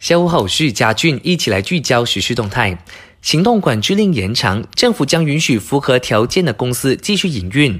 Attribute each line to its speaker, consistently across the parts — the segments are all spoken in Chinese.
Speaker 1: 下午好，我是嘉俊，一起来聚焦时事动态。行动管制令延长，政府将允许符合条件的公司继续营运。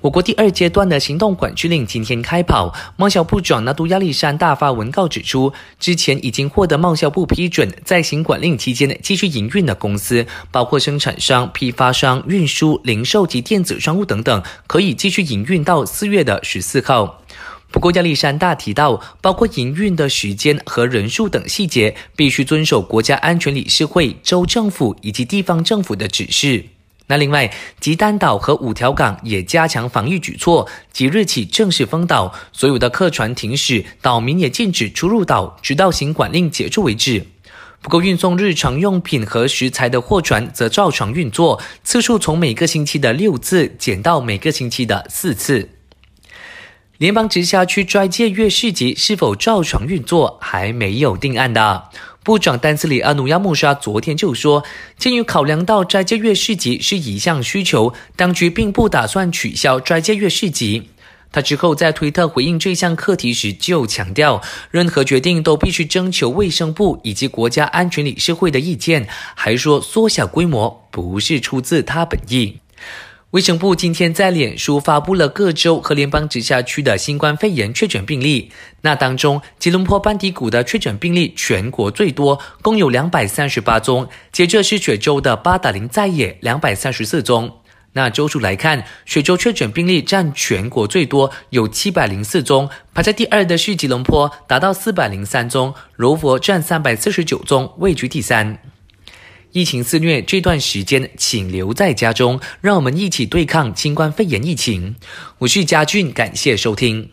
Speaker 1: 我国第二阶段的行动管制令今天开跑，贸销部长纳杜亚利山大发文告指出，之前已经获得贸销部批准在行管令期间继续营运的公司，包括生产商、批发商、运输、零售及电子商务等等，可以继续营运到四月的十四号。不过，亚历山大提到，包括营运的时间和人数等细节，必须遵守国家安全理事会、州政府以及地方政府的指示。那另外，吉丹岛和五条港也加强防御举措，即日起正式封岛，所有的客船停驶，岛民也禁止出入岛，直到行管令结束为止。不过，运送日常用品和食材的货船则照常运作，次数从每个星期的六次减到每个星期的四次。联邦直辖区斋戒月市集是否照常运作，还没有定案的。部长丹斯里阿努亚穆沙昨天就说，鉴于考量到斋戒月市集是一项需求，当局并不打算取消斋戒月市集。他之后在推特回应这项课题时就强调，任何决定都必须征求卫生部以及国家安全理事会的意见，还说缩小规模不是出自他本意。卫生部今天在脸书发布了各州和联邦直辖区的新冠肺炎确诊病例。那当中，吉隆坡班迪谷的确诊病例全国最多，共有两百三十八宗。接着是雪州的巴达林在野两百三十四宗。那州数来看，雪州确诊病例占全国最多，有七百零四宗。排在第二的是吉隆坡，达到四百零三宗。柔佛占三百四十九宗，位居第三。疫情肆虐这段时间，请留在家中，让我们一起对抗新冠肺炎疫情。我是嘉俊，感谢收听。